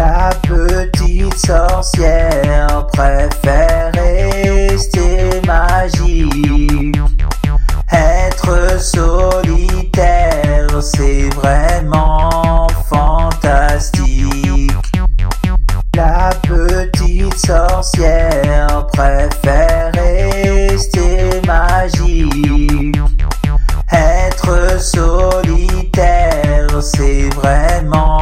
La petite sorcière préfère rester magique. Être solitaire, c'est vraiment fantastique. La petite sorcière préfère rester magique. Être solitaire, c'est vraiment